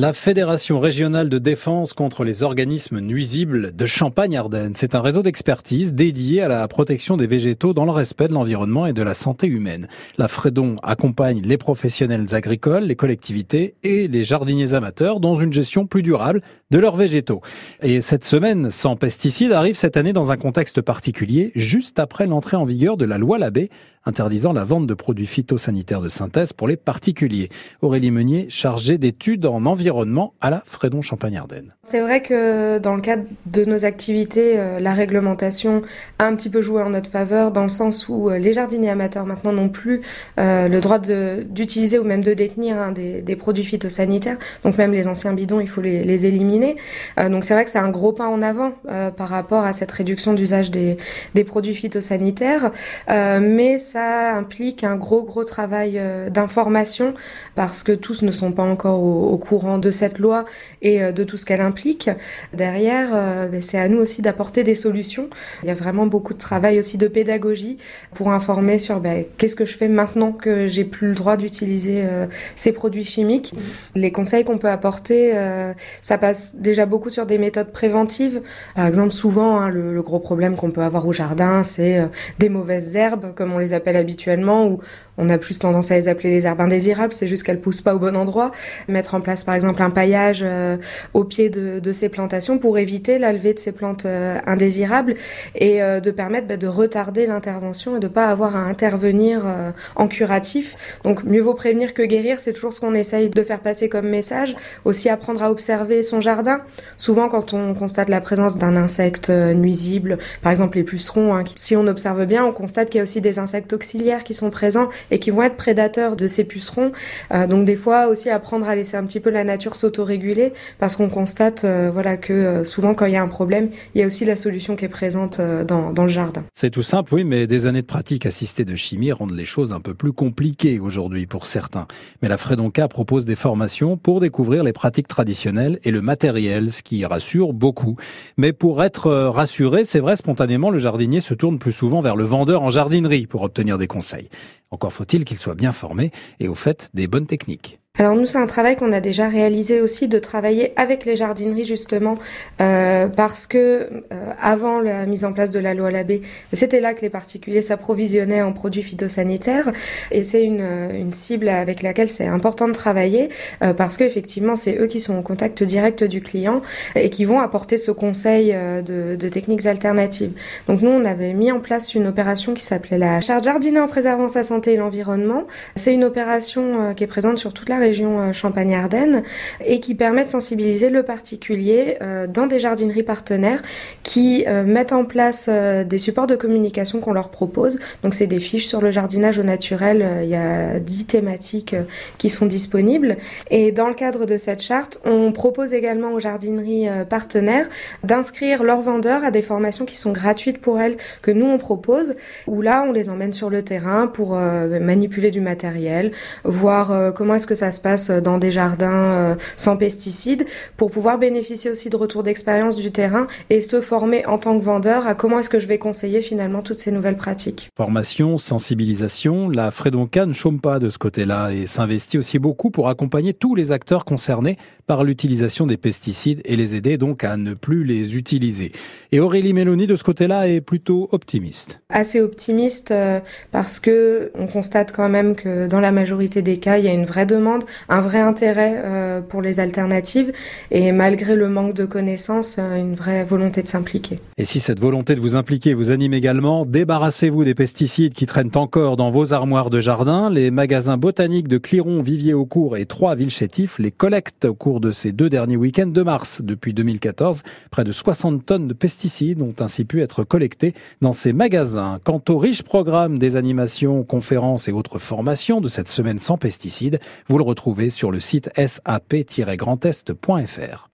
La Fédération régionale de défense contre les organismes nuisibles de Champagne-Ardenne, c'est un réseau d'expertise dédié à la protection des végétaux dans le respect de l'environnement et de la santé humaine. La Fredon accompagne les professionnels agricoles, les collectivités et les jardiniers amateurs dans une gestion plus durable de leurs végétaux. Et cette semaine sans pesticides arrive cette année dans un contexte particulier, juste après l'entrée en vigueur de la loi Labbé interdisant la vente de produits phytosanitaires de synthèse pour les particuliers. Aurélie Meunier, chargée d'études en environnement à la Frédon Champagne-Ardenne. C'est vrai que dans le cadre de nos activités, euh, la réglementation a un petit peu joué en notre faveur dans le sens où euh, les jardiniers amateurs maintenant n'ont plus euh, le droit d'utiliser ou même de détenir hein, des, produits phytosanitaires. Donc même les anciens bidons, il faut les, les éliminer. donc c'est vrai que c'est un gros pas en avant par rapport à cette réduction d'usage des, des, produits phytosanitaires. mais ça implique un gros gros travail euh, d'information parce que tous ne sont pas encore au, courant de cette loi et euh, de tout ce qu'elle implique. Derrière, euh, ben, c'est à nous aussi d'apporter des solutions. Il y a vraiment beaucoup de travail aussi de pédagogie pour informer sur ben, qu'est-ce que je fais maintenant que j'ai plus le droit d'utiliser ces produits chimiques. Les conseils qu'on peut apporter, ça passe déjà beaucoup sur des méthodes préventives. Par exemple, souvent, hein, le, gros problème qu'on peut avoir au jardin, c'est des mauvaises herbes, comme on les appelle habituellement, où on a plus tendance à les appeler les herbes indésirables, c'est juste qu'elles poussent pas au bon endroit. Mettre en place par exemple un paillage euh, au pied de, ces plantations pour éviter la levée de ces plantes euh, indésirables et euh, de permettre bah, de retarder l'intervention et de pas avoir à intervenir en curatif. Donc mieux vaut prévenir que guérir, c'est toujours ce qu'on essaye de faire passer comme message. Aussi apprendre à observer son jardin. Souvent quand on constate la présence d'un insecte nuisible, par exemple les pucerons, hein, si on observe bien, on constate qu'il y a aussi des insectes auxiliaires qui sont présents et qui vont être prédateurs de ces pucerons. Euh, donc des fois aussi apprendre à laisser un petit peu la nature s'autoréguler parce qu'on constate euh, voilà que euh, souvent quand il y a un problème, il y a aussi la solution qui est présente dans, dans le jardin. C'est tout simple, oui, mais des années de pratique assistée de chimie rendent les choses un peu plus compliquées aujourd'hui pour certains. Mais la Fredonca propose des formations pour découvrir les pratiques traditionnelles et le matériel, ce qui rassure beaucoup. Mais pour être rassuré, c'est vrai, spontanément, le jardinier se tourne plus souvent vers le vendeur en jardinerie pour obtenir des conseils. Encore faut-il qu'il soit bien formé et au fait des bonnes techniques. Alors nous, c'est un travail qu'on a déjà réalisé aussi de travailler avec les jardineries justement euh, parce que euh, avant la mise en place de la loi Labbé, c'était là que les particuliers s'approvisionnaient en produits phytosanitaires et c'est une, une, cible avec laquelle c'est important de travailler euh, parce que effectivement c'est eux qui sont au contact direct du client et qui vont apporter ce conseil euh, de, de, techniques alternatives. Donc nous, on avait mis en place une opération qui s'appelait la charte jardiner en préservant sa santé et l'environnement. C'est une opération euh, qui est présente sur toute la région euh, Champagne-Ardenne et qui permet de sensibiliser le particulier euh, dans des jardineries partenaires qui euh, mettent en place des supports de communication qu'on leur propose. Donc c'est des fiches sur le jardinage au naturel, il y a dix thématiques qui sont disponibles et dans le cadre de cette charte, on propose également aux jardineries partenaires d'inscrire leurs vendeurs à des formations qui sont gratuites pour elles que nous on propose où là on les emmène sur le terrain pour manipuler du matériel, voir comment est-ce que ça se passe dans des jardins euh, sans pesticides pour pouvoir bénéficier aussi de retours d'expérience du terrain et se former en tant que vendeur à comment est-ce que je vais conseiller finalement toutes ces nouvelles pratiques? Formation, sensibilisation, la Fredonca ne chôme pas de ce côté-là et s'investit aussi beaucoup pour accompagner tous les acteurs concernés par l'utilisation des pesticides et les aider donc à ne plus les utiliser. Et Aurélie Mélanie de ce côté-là est plutôt optimiste. Assez optimiste euh, parce que on constate quand même que dans la majorité des cas, il y a une vraie demande, un vrai intérêt euh, pour les alternatives et malgré le manque de connaissances, euh, une vraie volonté de s'impliquer. Et si cette volonté de vous impliquer vous anime également, débarrassez-vous des pesticides qui traînent encore dans vos armoires de jardin. Les magasins botaniques de Cliron, Vivier au cours et trois villes chétifs les collectent au cours de ces deux derniers week-ends de mars. Depuis 2014, près de 60 tonnes de pesticides ont ainsi pu être collectées dans ces magasins. Quant au riche programme des animations, conférences et autres formations de cette semaine sans pesticides, vous le retrouvez sur le site sap-grandest.fr.